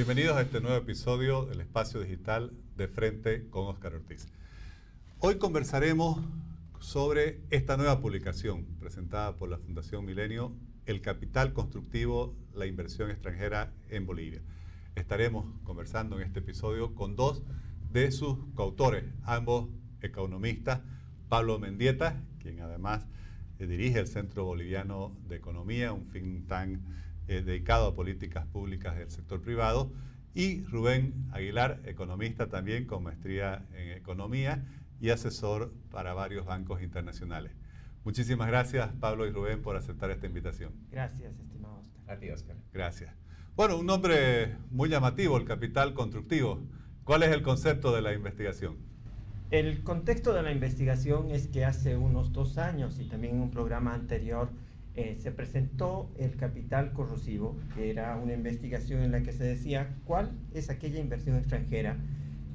Bienvenidos a este nuevo episodio del Espacio Digital de Frente con Oscar Ortiz. Hoy conversaremos sobre esta nueva publicación presentada por la Fundación Milenio, El Capital Constructivo, la Inversión Extranjera en Bolivia. Estaremos conversando en este episodio con dos de sus coautores, ambos economistas, Pablo Mendieta, quien además eh, dirige el Centro Boliviano de Economía, un think tank eh, dedicado a políticas públicas del sector privado, y Rubén Aguilar, economista también con maestría en economía y asesor para varios bancos internacionales. Muchísimas gracias, Pablo y Rubén, por aceptar esta invitación. Gracias, estimado Oscar. A ti, Oscar. Gracias. Bueno, un nombre muy llamativo, el capital constructivo. ¿Cuál es el concepto de la investigación? El contexto de la investigación es que hace unos dos años y también en un programa anterior eh, se presentó el capital corrosivo, que era una investigación en la que se decía cuál es aquella inversión extranjera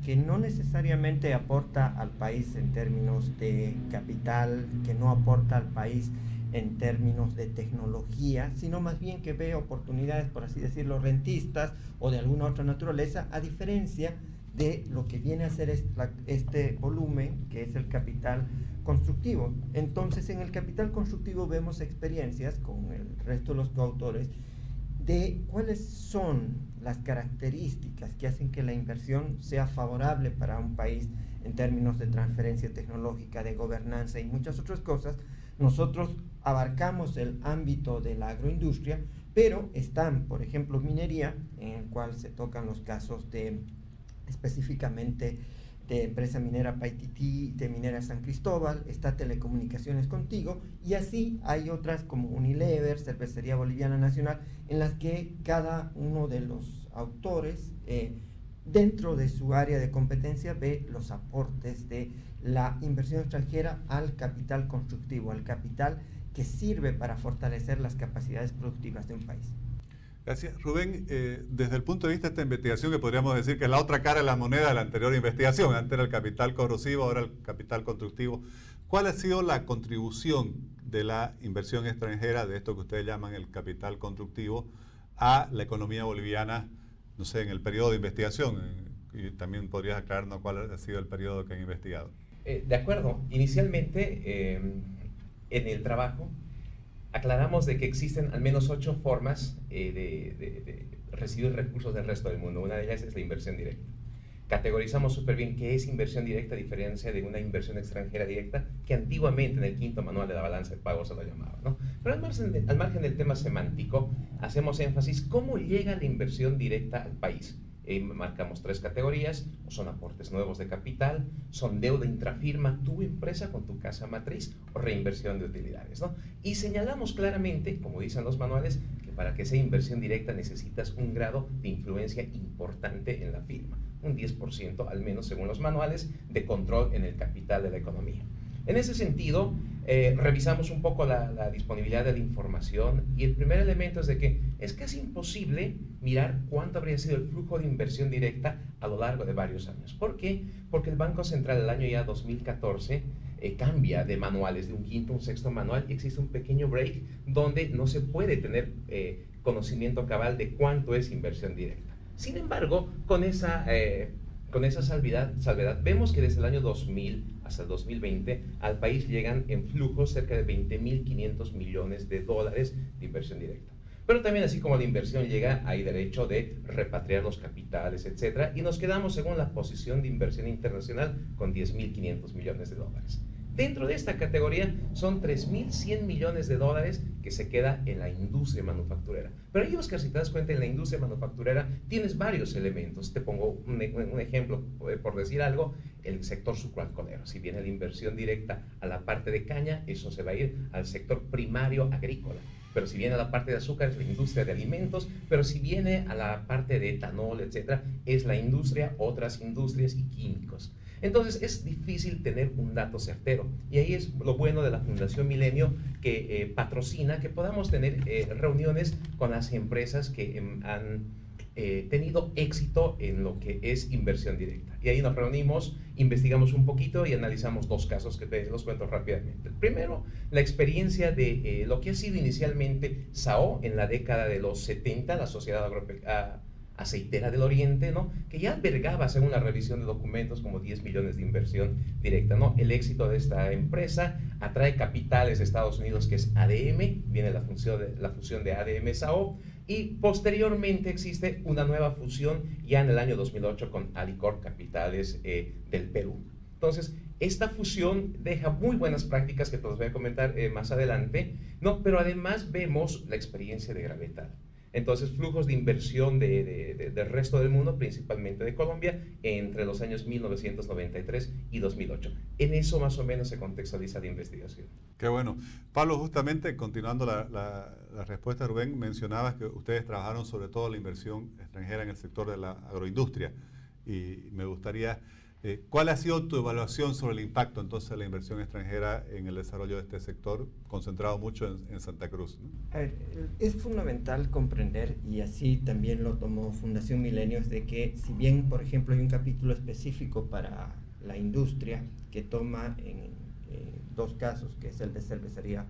que no necesariamente aporta al país en términos de capital, que no aporta al país en términos de tecnología, sino más bien que ve oportunidades, por así decirlo, rentistas o de alguna otra naturaleza, a diferencia de lo que viene a ser este volumen, que es el capital constructivo. Entonces, en el capital constructivo vemos experiencias con el resto de los coautores de cuáles son las características que hacen que la inversión sea favorable para un país en términos de transferencia tecnológica, de gobernanza y muchas otras cosas. Nosotros abarcamos el ámbito de la agroindustria, pero están, por ejemplo, minería, en el cual se tocan los casos de específicamente de empresa minera Paititi, de minera San Cristóbal, está Telecomunicaciones Contigo, y así hay otras como Unilever, Cervecería Boliviana Nacional, en las que cada uno de los autores, eh, dentro de su área de competencia, ve los aportes de la inversión extranjera al capital constructivo, al capital que sirve para fortalecer las capacidades productivas de un país. Gracias. Rubén, eh, desde el punto de vista de esta investigación, que podríamos decir que es la otra cara de la moneda de la anterior investigación, antes era el capital corrosivo, ahora el capital constructivo, ¿cuál ha sido la contribución de la inversión extranjera, de esto que ustedes llaman el capital constructivo, a la economía boliviana, no sé, en el periodo de investigación? Y también podrías aclararnos cuál ha sido el periodo que han investigado. Eh, de acuerdo. Inicialmente, eh, en el trabajo, aclaramos de que existen al menos ocho formas eh, de, recibir recursos del resto del mundo. Una de ellas es la inversión directa. Categorizamos súper bien qué es inversión directa a diferencia de una inversión extranjera directa que antiguamente en el quinto manual de la balanza de pagos se lo llamaba. ¿no? Pero al margen, al margen del tema semántico, hacemos énfasis cómo llega la inversión directa al país marcamos tres categorías, son aportes nuevos de capital, son deuda intrafirma, tu empresa con tu casa matriz o reinversión de utilidades. ¿no? Y señalamos claramente, como dicen los manuales, que para que sea inversión directa necesitas un grado de influencia importante en la firma, un 10% al menos según los manuales de control en el capital de la economía. En ese sentido, eh, revisamos un poco la, disponibilidad de la información y el primer elemento es de que es casi imposible mirar cuánto habría sido el flujo de inversión directa a lo largo de varios años. ¿Por qué? Porque el Banco Central el año ya 2014 eh, cambia de manuales, de un quinto a un sexto manual y existe un pequeño break donde no se puede tener eh, conocimiento cabal de cuánto es inversión directa. Sin embargo, con esa con esa salvedad, vemos que desde el año 2000 hasta el 2020 al país llegan en flujos cerca de 20.500 millones de dólares de inversión directa. Pero también así como la inversión llega, hay derecho de repatriar los capitales, etc. Y nos quedamos según la posición de inversión internacional con 10.500 millones de dólares. Dentro de esta categoría son 3.100 millones de dólares que se queda en la industria manufacturera. Pero ahí, Oscar, si te das cuenta, en la industria manufacturera tienes varios elementos. Te pongo un, un ejemplo, eh, por decir algo, el sector sucroalcoholero. Si viene la inversión directa a la parte de caña, eso se va a ir al sector primario agrícola. Pero si viene a la parte de azúcar, es la industria de alimentos. Pero si viene a la parte de etanol, etcétera, es la industria, otras industrias y químicos. Entonces es difícil tener un dato certero. Y ahí es lo bueno de la Fundación Milenio que eh, patrocina que podamos tener eh, reuniones con las empresas que em, han eh, tenido éxito en lo que es inversión directa. Y ahí nos reunimos, investigamos un poquito y analizamos dos casos que te los cuento rápidamente. Primero, la experiencia de lo que ha sido inicialmente SAO en la década de los 70, la Sociedad Agropecuaria aceitera del Oriente, ¿no? que ya albergaba, según la revisión de documentos, como 10 millones de inversión directa. ¿no? El éxito de esta empresa atrae capitales de Estados Unidos, que es ADM, viene la, función de, la fusión de ADM-SAO, y posteriormente existe una nueva fusión ya en el año 2008 con Alicor Capitales eh, del Perú. Entonces, esta fusión deja muy buenas prácticas que te los voy a comentar eh, más adelante, ¿no? pero además vemos la experiencia de Gravetal. Entonces, flujos de inversión de, del resto del mundo, principalmente de Colombia, entre los años 1993 y 2008. En eso más o menos se contextualiza la investigación. Qué bueno. Pablo, justamente continuando la, la, respuesta de Rubén, mencionabas que ustedes trabajaron sobre todo la inversión extranjera en el sector de la agroindustria. Y me gustaría eh, ¿Cuál ha sido tu evaluación sobre el impacto entonces de la inversión extranjera en el desarrollo de este sector, concentrado mucho en, Santa Cruz? es fundamental comprender, y así también lo tomó Fundación Milenio, de que si bien, por ejemplo, hay un capítulo específico para la industria que toma en dos casos, que es el de cervecería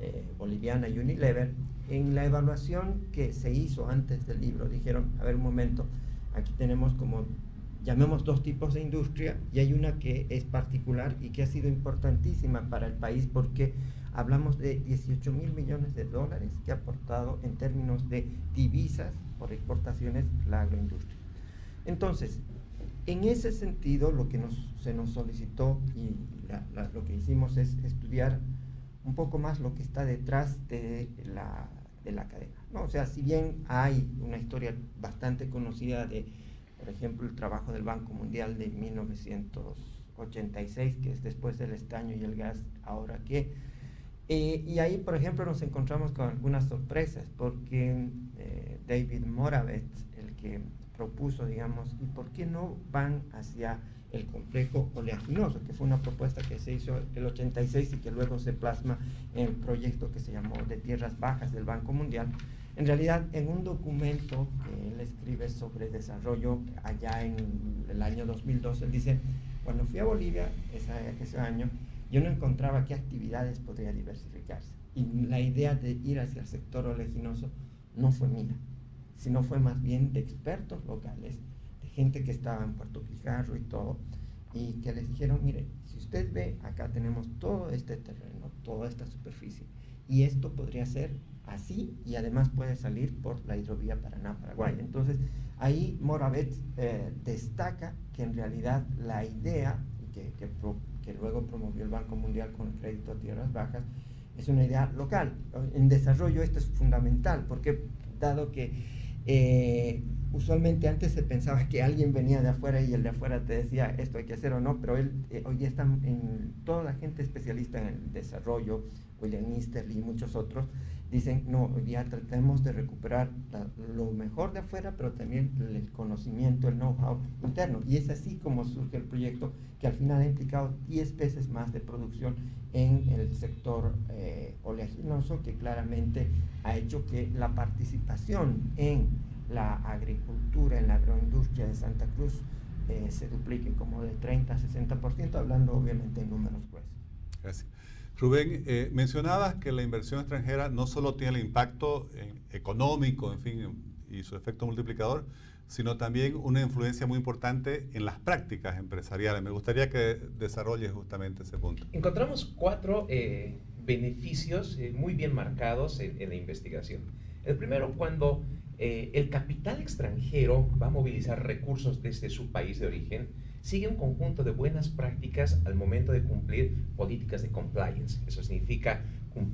eh, boliviana y Unilever, en la evaluación que se hizo antes del libro, dijeron, a ver un momento, aquí tenemos como llamemos dos tipos de industria y hay una que es particular y que ha sido importantísima para el país porque hablamos de 18 mil millones de dólares que ha aportado en términos de divisas por exportaciones la agroindustria. Entonces, en ese sentido, lo que nos, se nos solicitó y lo que hicimos es estudiar un poco más lo que está detrás de la, de la cadena. ¿no? O sea, si bien hay una historia bastante conocida de por ejemplo, el trabajo del Banco Mundial de 1986, que es después del estaño y el gas, ahora qué. Eh, y ahí, por ejemplo, nos encontramos con algunas sorpresas, porque eh, David Moravec, el que propuso, digamos, ¿y por qué no van hacia el complejo oleaginoso? Que fue una propuesta que se hizo el 86 y que luego se plasma en el proyecto que se llamó de tierras bajas del Banco Mundial en realidad, en un documento que él escribe sobre desarrollo allá en el año 2012, él dice, cuando fui a Bolivia ese, año, yo no encontraba qué actividades podría diversificarse. Y la idea de ir hacia el sector oleaginoso no fue mía, sino fue más bien de expertos locales, de gente que estaba en Puerto Quijarro y todo, y que les dijeron, mire, si usted ve, acá tenemos todo este terreno, toda esta superficie, y esto podría ser así y además puede salir por la hidrovía Paraná-Paraguay. Entonces, ahí Moravec eh, destaca que en realidad la idea que, que, luego promovió el Banco Mundial con el crédito a tierras bajas es una idea local. En desarrollo esto es fundamental porque dado que eh, usualmente antes se pensaba que alguien venía de afuera y el de afuera te decía esto hay que hacer o no, pero él, eh, hoy está en toda la gente especialista en el desarrollo, William Easterly y muchos otros, dicen, no, hoy día tratemos de recuperar lo mejor de afuera, pero también el conocimiento, el know-how interno. Y es así como surge el proyecto, que al final ha implicado 10 veces más de producción en el sector eh, oleaginoso, que claramente ha hecho que la participación en la agricultura, en la agroindustria de Santa Cruz, eh, se duplique como de 30 a 60%, hablando obviamente en números gruesos. Gracias. Rubén, eh, mencionabas que la inversión extranjera no solo tiene el impacto económico, en fin, y su efecto multiplicador, sino también una influencia muy importante en las prácticas empresariales. Me gustaría que desarrolles justamente ese punto. Encontramos cuatro eh, beneficios eh, muy bien marcados en, la investigación. El primero, cuando el capital extranjero va a movilizar recursos desde su país de origen, sigue un conjunto de buenas prácticas al momento de cumplir políticas de compliance. Eso significa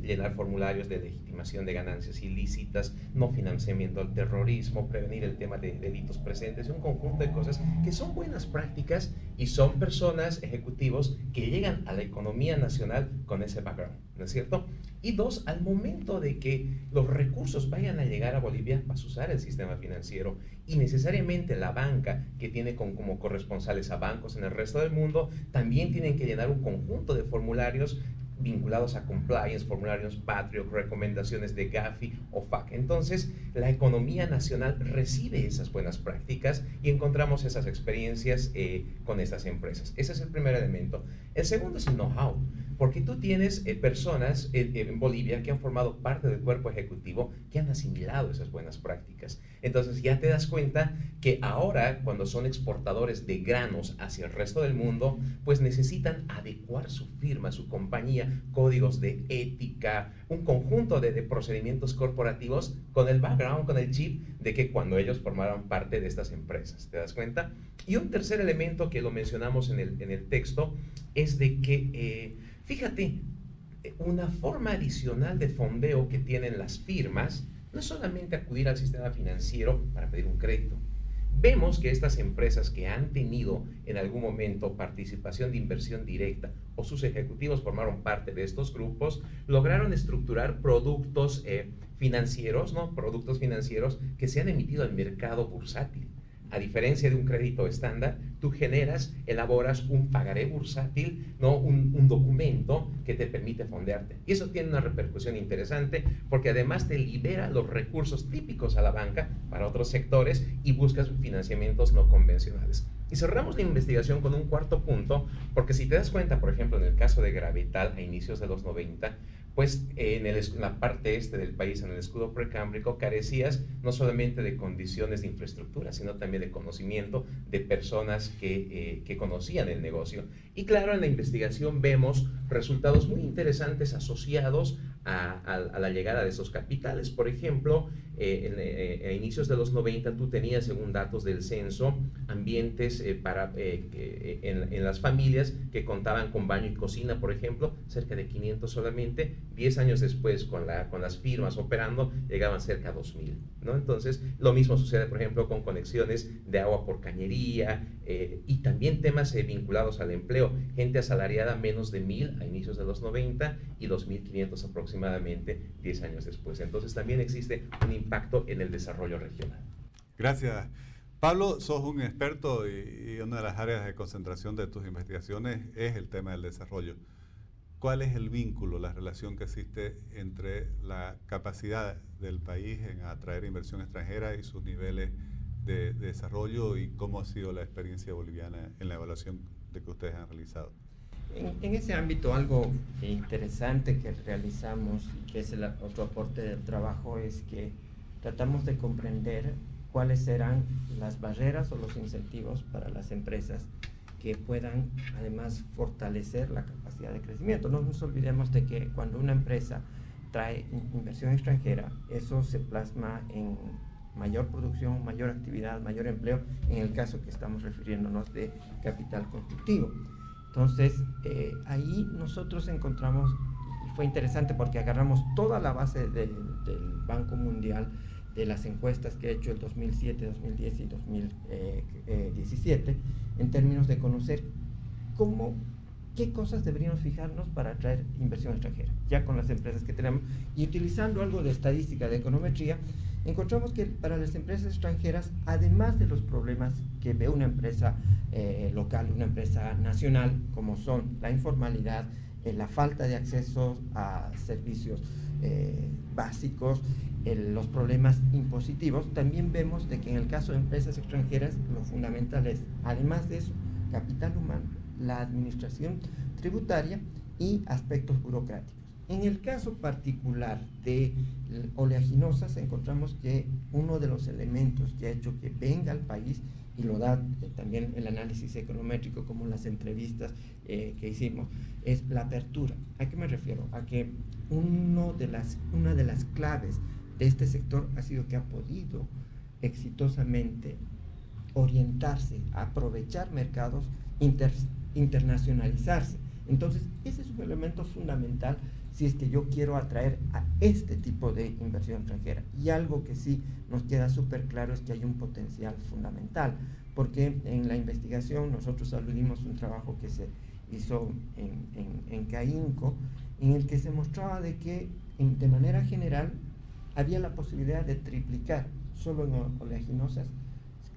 llenar formularios de legitimación de ganancias ilícitas, no financiamiento al terrorismo, prevenir el tema de delitos presentes, un conjunto de cosas que son buenas prácticas y son personas, ejecutivos, que llegan a la economía nacional con ese background, ¿no es cierto? Y dos, al momento de que los recursos vayan a llegar a Bolivia, vas a usar el sistema financiero y necesariamente la banca, que tiene como corresponsales a bancos en el resto del mundo, también tienen que llenar un conjunto de formularios vinculados a compliance, formularios Patriot, recomendaciones de Gafi o FAC. Entonces, la economía nacional recibe esas buenas prácticas y encontramos esas experiencias eh, con estas empresas. Ese es el primer elemento. El segundo es el know-how. Porque tú tienes eh, personas en Bolivia que han formado parte del cuerpo ejecutivo que han asimilado esas buenas prácticas. Entonces ya te das cuenta que ahora cuando son exportadores de granos hacia el resto del mundo, pues necesitan adecuar su firma, su compañía, códigos de ética, un conjunto de, procedimientos corporativos con el background, con el chip de que cuando ellos formaron parte de estas empresas. ¿Te das cuenta? Y un tercer elemento que lo mencionamos en el, en el texto es de que, eh, fíjate, una forma adicional de fondeo que tienen las firmas no es solamente acudir al sistema financiero para pedir un crédito. Vemos que estas empresas que han tenido en algún momento participación de inversión directa o sus ejecutivos formaron parte de estos grupos, lograron estructurar productos eh, financieros, ¿no? Productos financieros que se han emitido al mercado bursátil. A diferencia de un crédito estándar, tú generas, elaboras un pagaré bursátil, ¿no? Un, un, documento que te permite fondearte. Y eso tiene una repercusión interesante porque además te libera los recursos típicos a la banca para otros sectores y buscas financiamientos no convencionales. Y cerramos la investigación con un cuarto punto, porque si te das cuenta, por ejemplo, en el caso de Gravital a inicios de los 90, pues en, la parte este del país, en el escudo precámbrico, carecías no solamente de condiciones de infraestructura, sino también de conocimiento de personas que, eh, conocían el negocio. Y claro, en la investigación vemos resultados muy interesantes asociados a, la llegada de esos capitales. Por ejemplo, eh, eh, a inicios de los 90 tú tenías, según datos del censo, ambientes para, en, en las familias que contaban con baño y cocina, por ejemplo, cerca de 500 solamente 10 años después, con, con las firmas operando, llegaban cerca a 2.000. ¿no? Entonces, lo mismo sucede, por ejemplo, con conexiones de agua por cañería eh, y también temas eh, vinculados al empleo. Gente asalariada menos de 1.000 a inicios de los 90 y 2.500 aproximadamente 10 años después. Entonces, también existe un impacto en el desarrollo regional. Gracias. Pablo, sos un experto y, y una de las áreas de concentración de tus investigaciones es el tema del desarrollo. ¿Cuál es el vínculo, la relación que existe entre la capacidad del país en atraer inversión extranjera y sus niveles de, desarrollo y cómo ha sido la experiencia boliviana en la evaluación de que ustedes han realizado? En, ese ámbito algo interesante que realizamos, que es el otro aporte del trabajo, es que tratamos de comprender cuáles serán las barreras o los incentivos para las empresas que puedan además fortalecer la capacidad de crecimiento. No nos olvidemos de que cuando una empresa trae inversión extranjera, eso se plasma en mayor producción, mayor actividad, mayor empleo, en el caso que estamos refiriéndonos de capital constructivo. Entonces, eh, ahí nosotros encontramos, y fue interesante porque agarramos toda la base del Banco Mundial, de las encuestas que ha hecho el 2007, 2010 y 2017 en términos de conocer cómo, qué cosas deberíamos fijarnos para atraer inversión extranjera, ya con las empresas que tenemos. Y utilizando algo de estadística, de econometría, encontramos que para las empresas extranjeras, además de los problemas que ve una empresa eh, local, una empresa nacional, como son la informalidad, eh, la falta de acceso a servicios eh, básicos, los problemas impositivos, también vemos de que en el caso de empresas extranjeras lo fundamental es, además de eso, capital humano, la administración tributaria y aspectos burocráticos. En el caso particular de oleaginosas, encontramos que uno de los elementos que ha hecho que venga al país, y lo da eh, también el análisis econométrico como las entrevistas eh, que hicimos, es la apertura. ¿A qué me refiero? A que uno de las, una de las claves este sector ha sido que ha podido exitosamente orientarse, aprovechar mercados, internacionalizarse. Entonces, ese es un elemento fundamental si es que yo quiero atraer a este tipo de inversión extranjera. Y algo que sí nos queda súper claro es que hay un potencial fundamental, porque en la investigación nosotros aludimos un trabajo que se hizo en, en, en CAINCO, en el que se mostraba de que de manera general había la posibilidad de triplicar solo en oleaginosas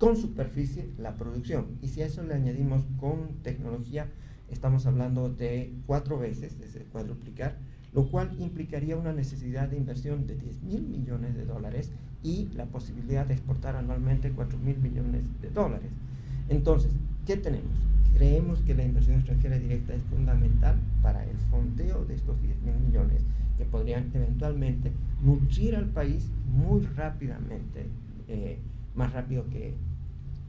con superficie la producción. Y si a eso le añadimos con tecnología, estamos hablando de cuatro veces, de cuadruplicar, lo cual implicaría una necesidad de inversión de 10 mil millones de dólares y la posibilidad de exportar anualmente 4 mil millones de dólares. Entonces, ¿qué tenemos? Creemos que la inversión extranjera directa es fundamental para el fondeo de estos 10 mil millones que podrían eventualmente nutrir al país muy rápidamente, eh, más rápido que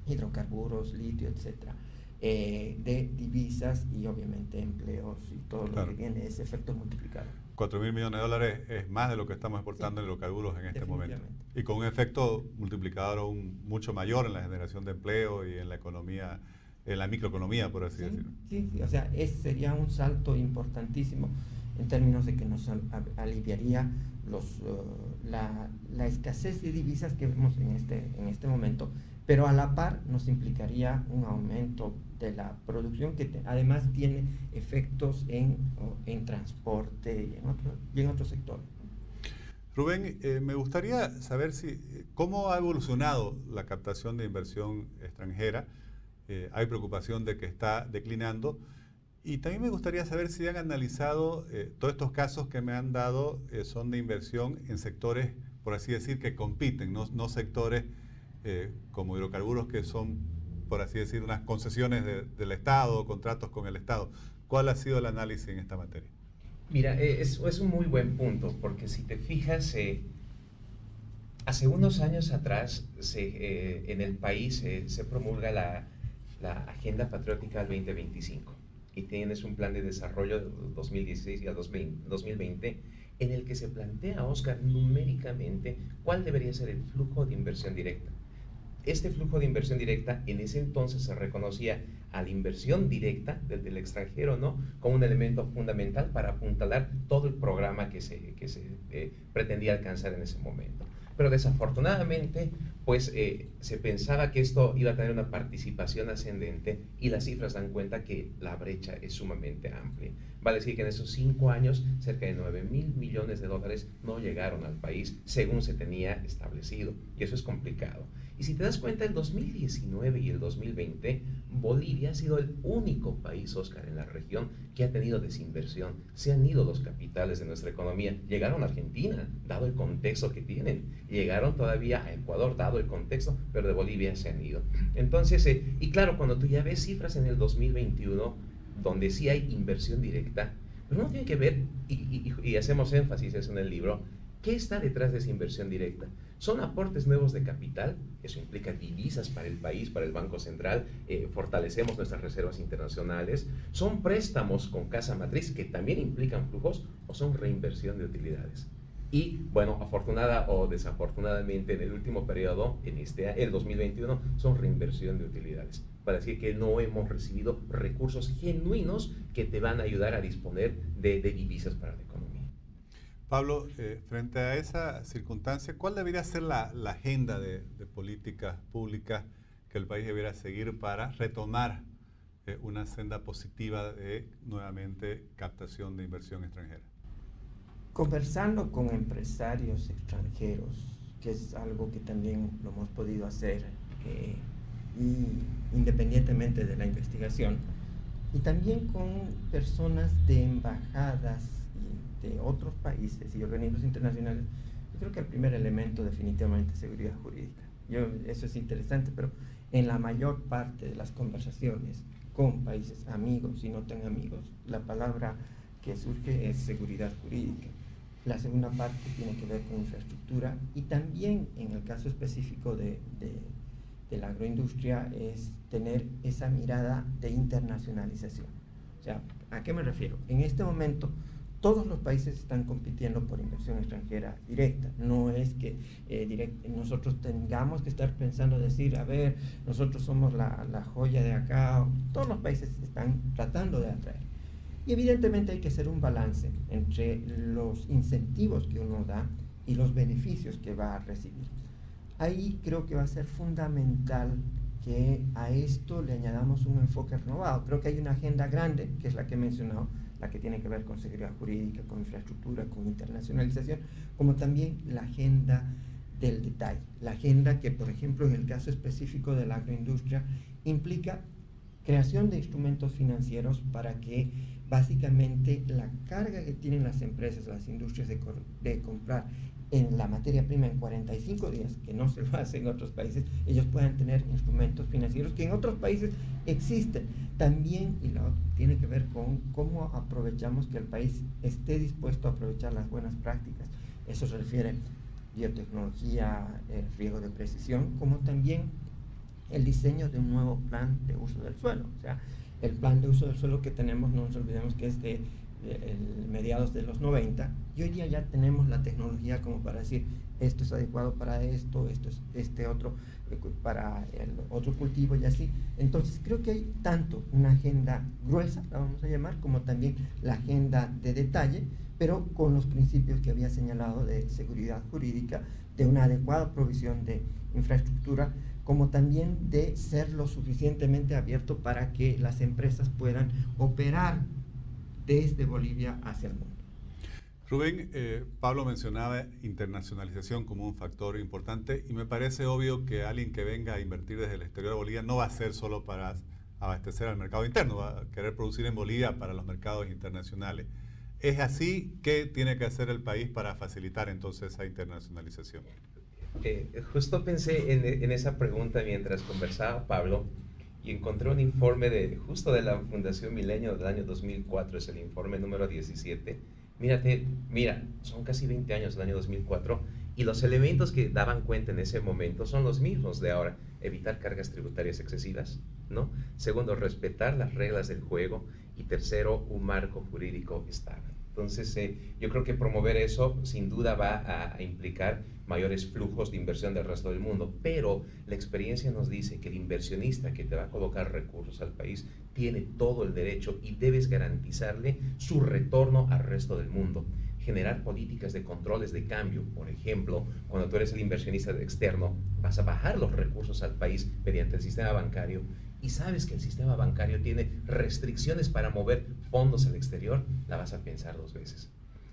hidrocarburos, litio, etcétera, eh, de divisas y obviamente empleos y todo lo que tiene ese efecto multiplicador. 4 mil millones de dólares es más de lo que estamos exportando en hidrocarburos en este momento. Y con un efecto multiplicador aún mucho mayor en la generación de empleo y en la economía, en la microeconomía, por así decirlo. Sí, sí, o sea, ese sería un salto importantísimo en términos de que nos aliviaría los, uh, la, la, escasez de divisas que vemos en este, en este momento, pero a la par nos implicaría un aumento de la producción que además tiene efectos en, en transporte y en, otro, sectores. Rubén, eh, me gustaría saber si, cómo ha evolucionado la captación de inversión extranjera. Eh, hay preocupación de que está declinando. Y también me gustaría saber si han analizado eh, todos estos casos que me han dado, son de inversión en sectores, por así decir, que compiten, no sectores como hidrocarburos que son, por así decir, unas concesiones del Estado, contratos con el Estado. ¿Cuál ha sido el análisis en esta materia? Mira, eh, es, es, un muy buen punto, porque si te fijas, eh, hace unos años atrás se, eh, en el país se promulga la, la, Agenda Patriótica al 2025 y tienes un plan de desarrollo de 2016 y a 2020 en el que se plantea, Oscar, numéricamente cuál debería ser el flujo de inversión directa. Este flujo de inversión directa en ese entonces se reconocía a la inversión directa desde el extranjero, ¿no? Como un elemento fundamental para apuntalar todo el programa que se, que se eh, pretendía alcanzar en ese momento. Pero desafortunadamente, pues eh, se pensaba que esto iba a tener una participación ascendente y las cifras dan cuenta que la brecha es sumamente amplia. Vale decir que en esos cinco años cerca de 9 mil millones de dólares no llegaron al país según se tenía establecido y eso es complicado. Y si te das cuenta, el 2019 y el 2020, Bolivia ha sido el único país, Oscar, en la región que ha tenido desinversión. Se han ido los capitales de nuestra economía. Llegaron a Argentina, dado el contexto que tienen. Llegaron todavía a Ecuador, dado el contexto, pero de Bolivia se han ido. Entonces, eh, y claro, cuando tú ya ves cifras en el 2021, donde sí hay inversión directa, pero no tiene que ver, y, y hacemos énfasis eso en el libro, ¿qué está detrás de esa inversión directa? Son aportes nuevos de capital, eso implica divisas para el país, para el Banco Central, eh, fortalecemos nuestras reservas internacionales, son préstamos con casa matriz que también implican flujos o son reinversión de utilidades. Y bueno, afortunada o desafortunadamente en el último periodo, en este el 2021, son reinversión de utilidades. Para decir que no hemos recibido recursos genuinos que te van a ayudar a disponer de, de divisas para la economía. Pablo, eh, frente a esa circunstancia, ¿cuál debería ser la, agenda de, políticas públicas que el país debiera seguir para retomar eh, una senda positiva de nuevamente captación de inversión extranjera? Conversando con empresarios extranjeros, que es algo que también lo hemos podido hacer eh, y independientemente de la investigación, y también con personas de embajadas de otros países y organismos internacionales, yo creo que el primer elemento definitivamente es seguridad jurídica. Yo, eso es interesante, pero en la mayor parte de las conversaciones con países amigos y no tan amigos, la palabra que surge es seguridad jurídica. La segunda parte tiene que ver con infraestructura y también en el caso específico de, de, la agroindustria es tener esa mirada de internacionalización. O sea, ¿a qué me refiero? En este momento todos los países están compitiendo por inversión extranjera directa. No es que eh, nosotros tengamos que estar pensando decir, a ver, nosotros somos la, la, joya de acá. Todos los países están tratando de atraer. Y evidentemente hay que hacer un balance entre los incentivos que uno da y los beneficios que va a recibir. Ahí creo que va a ser fundamental que a esto le añadamos un enfoque renovado. Creo que hay una agenda grande, que es la que he mencionado, la que tiene que ver con seguridad jurídica, con infraestructura, con internacionalización, como también la agenda del detalle. La agenda que, por ejemplo, en el caso específico de la agroindustria, implica creación de instrumentos financieros para que básicamente la carga que tienen las empresas, las industrias de, comprar en la materia prima en 45 días, que no se lo hace en otros países, ellos puedan tener instrumentos financieros que en otros países existen. También, y lo tiene que ver con cómo aprovechamos que el país esté dispuesto a aprovechar las buenas prácticas. Eso se refiere biotecnología, el riego de precisión, como también el diseño de un nuevo plan de uso del suelo. O sea, el plan de uso del suelo que tenemos, no nos olvidemos que es de mediados de los 90, y hoy día ya tenemos la tecnología como para decir, esto es adecuado para esto, esto es este otro eh, para el otro cultivo y así. Entonces creo que hay tanto una agenda gruesa, la vamos a llamar, como también la agenda de detalle, pero con los principios que había señalado de seguridad jurídica, de una adecuada provisión de infraestructura, como también de ser lo suficientemente abierto para que las empresas puedan operar desde Bolivia hacia el mundo. Rubén, eh, Pablo mencionaba internacionalización como un factor importante y me parece obvio que alguien que venga a invertir desde el exterior de Bolivia no va a ser solo para abastecer al mercado interno, va a querer producir en Bolivia para los mercados internacionales. ¿Es así? ¿Qué tiene que hacer el país para facilitar entonces esa internacionalización? Eh, justo pensé en, en, esa pregunta mientras conversaba Pablo y encontré un informe de justo de la Fundación Milenio del año 2004, es el informe número 17. Mírate, mira, son casi 20 años del año 2004 y los elementos que daban cuenta en ese momento son los mismos de ahora. Evitar cargas tributarias excesivas, ¿no? Segundo, respetar las reglas del juego y tercero, un marco jurídico estable. Entonces, eh, yo creo que promover eso sin duda va a, implicar mayores flujos de inversión del resto del mundo, pero la experiencia nos dice que el inversionista que te va a colocar recursos al país tiene todo el derecho y debes garantizarle su retorno al resto del mundo generar políticas de controles de cambio. Por ejemplo, cuando tú eres el inversionista externo, vas a bajar los recursos al país mediante el sistema bancario y sabes que el sistema bancario tiene restricciones para mover fondos al exterior, la vas a pensar dos veces.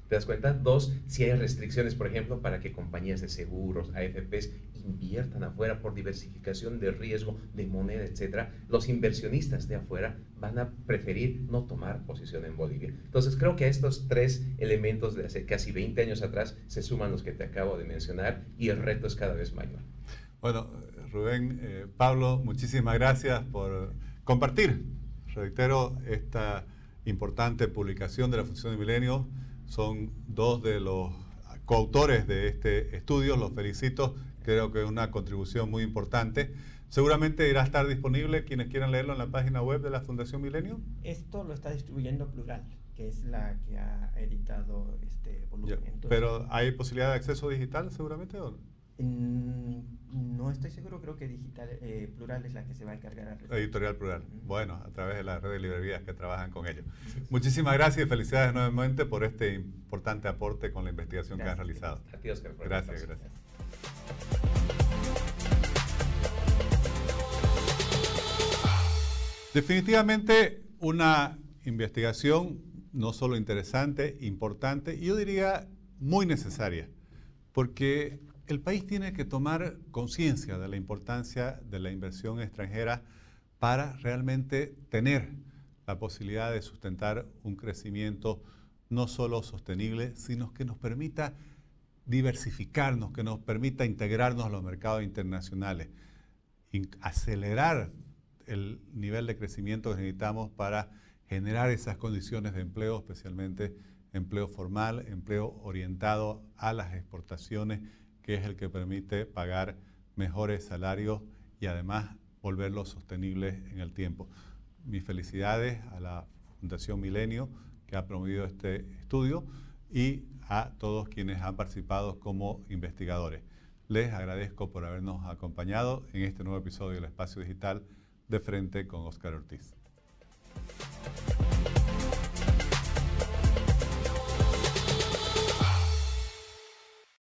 ¿Te das cuenta? Dos, si hay restricciones, por ejemplo, para que compañías de seguros, AFPs, inviertan afuera por diversificación de riesgo, de moneda, etc., los inversionistas de afuera van a preferir no tomar posición en Bolivia. Entonces, creo que a estos tres elementos de hace casi 20 años atrás se suman los que te acabo de mencionar y el reto es cada vez mayor. Bueno, Rubén, eh, Pablo, muchísimas gracias por compartir, reitero, esta importante publicación de la Función de Milenio. Son dos de los coautores de este estudio, los felicito, creo que es una contribución muy importante. Seguramente irá a estar disponible quienes quieran leerlo en la página web de la Fundación Milenio. Esto lo está distribuyendo Plural, que es la que ha editado este volumen. Pero ¿hay posibilidad de acceso digital seguramente o no? No estoy seguro, creo que Digital eh, Plural es la que se va a encargar. Editorial Plural. Bueno, a través de la red de librerías que trabajan con ellos. Muchísimas gracias y felicidades nuevamente por este importante aporte con la investigación que han realizado. Gracias, gracias. gracias. Definitivamente una investigación no solo interesante, importante, y yo diría muy necesaria, porque el país tiene que tomar conciencia de la importancia de la inversión extranjera para realmente tener la posibilidad de sustentar un crecimiento no solo sostenible, sino que nos permita diversificarnos, que nos permita integrarnos a los mercados internacionales, acelerar el nivel de crecimiento que necesitamos para generar esas condiciones de empleo, especialmente empleo formal, empleo orientado a las exportaciones que es el que permite pagar mejores salarios y además volverlos sostenibles en el tiempo. Mis felicidades a la Fundación Milenio que ha promovido este estudio y a todos quienes han participado como investigadores. Les agradezco por habernos acompañado en este nuevo episodio del Espacio Digital de Frente con Oscar Ortiz.